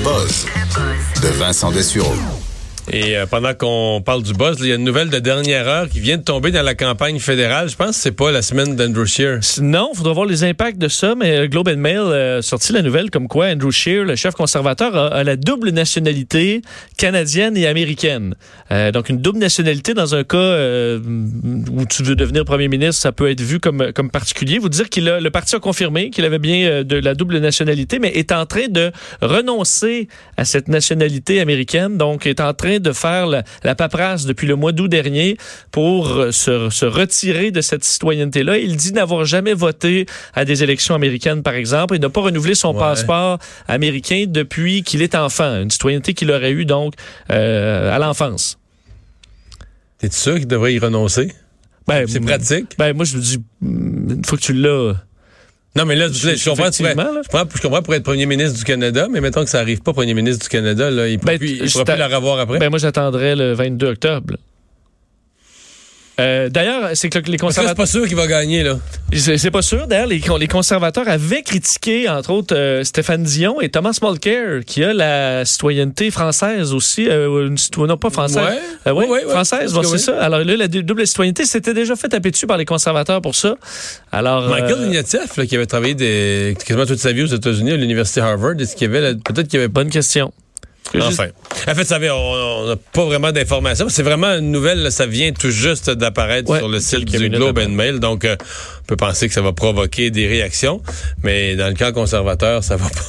Buzz de Vincent Dessureau. Et euh, pendant qu'on parle du buzz, il y a une nouvelle de dernière heure qui vient de tomber dans la campagne fédérale. Je pense que c'est pas la semaine d'Andrew Scheer. Non, il faudra voir les impacts de ça, mais Globe and Mail a sorti la nouvelle comme quoi Andrew Scheer, le chef conservateur, a, la double nationalité canadienne et américaine. Euh, donc une double nationalité dans un cas euh, où tu veux devenir premier ministre, ça peut être vu comme, comme particulier. Vous dire qu'il le parti a confirmé qu'il avait bien euh, de la double nationalité, mais est en train de renoncer à cette nationalité américaine, donc est en train de faire la, la paperasse depuis le mois d'août dernier pour euh, se, se retirer de cette citoyenneté-là. Il dit n'avoir jamais voté à des élections américaines, par exemple, et n'a pas renouvelé son Ouais. passeport américain depuis qu'il est enfant, une citoyenneté qu'il aurait eue donc euh, à l'enfance. T'es sûr qu'il devrait y renoncer? Ben, C'est pratique. Ben moi je me dis mm, une fois que tu l'as. Non, mais là, je, je comprends, tu pourrais- Effectivement, là. je, comprends, je comprends pour être premier ministre du Canada, mais mettons que ça arrive pas premier ministre du Canada, là, il ne Ben, pourra plus la revoir après. Ben moi j'attendrai le 22 octobre. Euh, D'ailleurs, c'est que les que c'est conservateurs. pas sûr qu'il va gagner, là. C'est pas sûr. D'ailleurs, les, les conservateurs avaient critiqué, entre autres, euh, Stéphane Dion et Thomas Mulcair, qui a la citoyenneté française aussi. Euh, une non, pas française. Ouais. Euh, oui, Ouais, française, bon, c'est ça. Alors là, la dou- double citoyenneté, c'était déjà fait taper dessus par les conservateurs pour ça. Alors, Michael Ignatieff, là, qui avait travaillé des, quasiment toute sa vie aux États-Unis, à l'Université Harvard, est-ce qu'il y avait, peut-être qu'il y avait bonne question. Enfin. En fait, ça avait- on n'a pas vraiment d'informations. C'est vraiment une nouvelle, ça vient tout juste d'apparaître Ouais, sur le site du Globe and Mail. Donc, euh, on peut penser que ça va provoquer des réactions. Mais dans le camp conservateur, ça va pas.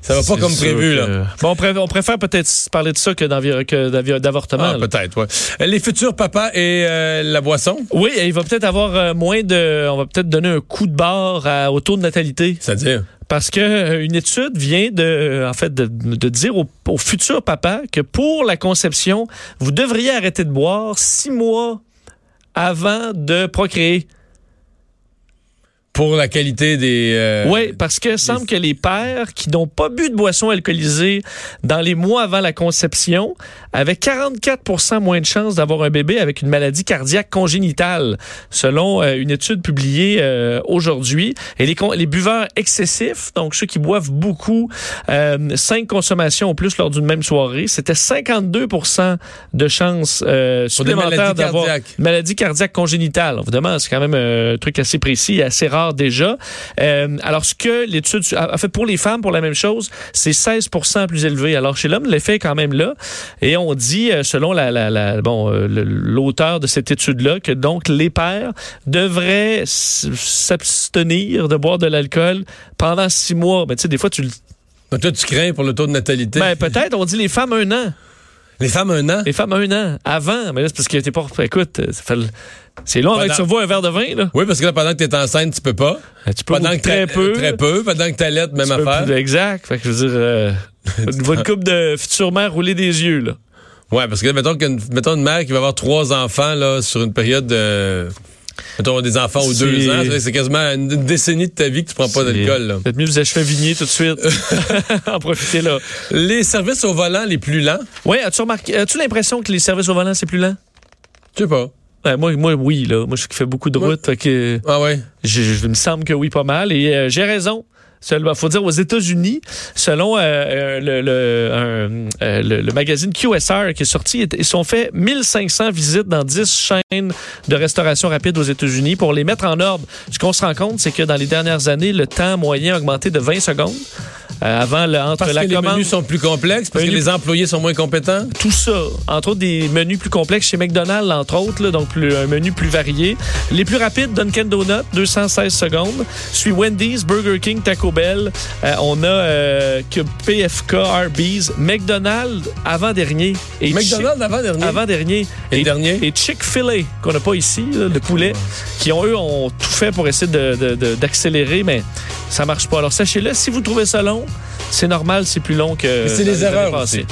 Ça va pas comme prévu, que- là. Bon, on, préfère, peut-être parler de ça que d'avortement. Ah, peut-être, ouais. Euh, Les futurs papas et euh, la boisson, oui, il va peut-être avoir moins de. On va peut-être donner un coup de barre à- au taux de natalité. c'est-à-dire? Parce que euh, une étude vient de, en fait, de, dire au futur papa que pour la conception, vous devriez arrêter de boire six mois avant de procréer. Pour la qualité des. euh, oui, parce que semble que les pères qui n'ont pas bu de boissons alcoolisées dans les mois avant la conception avaient 44% moins de chances d'avoir un bébé avec une maladie cardiaque congénitale, selon euh, une étude publiée euh, aujourd'hui. Et les, les buveurs excessifs, donc ceux qui boivent beaucoup, euh, cinq consommations au plus lors d'une même soirée, c'était 52 de chances euh, supplémentaires d'avoir maladie cardiaque congénitale. Évidemment, c'est quand même euh, un truc assez précis et assez rare déjà. Euh, alors, ce que l'étude a fait pour les femmes, pour la même chose, c'est 16% plus élevé. Alors, chez l'homme, l'effet est quand même là. Et on dit, euh, selon la, la, la- bon, euh, l'auteur de cette étude-là, que donc les pères devraient s'abstenir de boire de l'alcool pendant six mois. Ben, tu sais, des fois, tu le... Donc, toi, tu crains pour le taux de natalité. Ben, peut-être, on dit les femmes un an. Les femmes, un an? Les femmes un an. Avant. Mais là, c'est parce que t'es pas... Écoute, ça fait c'est long avec Pendant- tu revois un verre de vin, là. Oui, parce que là, pendant que tu es enceinte, tu peux pas. Tu peux Pendant que très peu. Très peu. Pendant que t'allaites, même affaire. plus- Exact. Fait que je veux dire, euh, votre coupe de future mère rouler des yeux, là. Ouais, parce que mettons, qu'une- mettons une mère qui va avoir trois enfants là, sur une période de. Mettons des enfants aux deux ans, c'est quasiment une, décennie de ta vie que tu prends pas d'alcool. là. Peut-être mieux vous achever un vignier tout de suite. en profiter, là. Les services au volant les plus lents, Oui, as-tu remarqué, as-tu l'impression que les services au volant, c'est plus lent? je sais pas. Ouais, moi, moi, oui, là. Moi, je fais beaucoup de routes. que Ah ouais? je, je- il me semble que oui, pas mal. Et euh, j'ai raison. Il faut dire aux États-Unis, selon euh, euh, le, le, un- euh, le- le magazine QSR qui est sorti, ils ont fait 1500 visites dans 10 chaînes de restauration rapide aux États-Unis pour les mettre en ordre. Ce qu'on se rend compte, c'est que dans les dernières années, le temps moyen a augmenté de 20 secondes. Euh, avant, le- entre Parce la que les menus sont plus complexes, parce que les employés sont moins compétents? tout ça, entre autres des menus plus complexes chez McDonald's, entre autres, là, donc plus- un menu plus varié. Les plus rapides, Dunkin' Donut, 216 secondes. Suit Wendy's, Burger King, Taco Bell. Euh, on a euh, que PFK, Arby's, McDonald's avant-dernier. Et McDonald's avant-dernier? Avant-dernier. Et dernier? Et Chick-fil-A, qu'on n'a pas ici, là, le poulet, qui ont, eux, ont tout fait pour essayer de- de- de- d'accélérer, mais ça marche pas. Alors sachez-le, si vous trouvez ça long, c'est normal, c'est plus long que. Mais c'est années erreurs passées. aussi.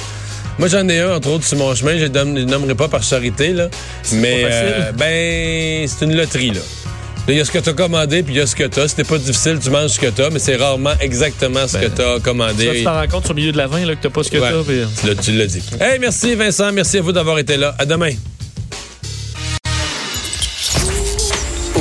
Moi, j'en ai un, entre autres, sur mon chemin. Je ne le nommerai pas par charité, là. Mais, pas facile. euh, ben, c'est une loterie, là. Il y a ce que tu as commandé, puis il y a ce que tu as. T'es pas difficile, tu manges ce que tu as, mais c'est rarement exactement ce Ben, que tu as Ça, commandé. tu t'en rends compte sur le milieu de la vin là, que t'as pas ce que Ouais. t'as. puis- Tu l'as- tu l'as dit. Hey, merci Vincent. Merci à vous d'avoir été là. À demain.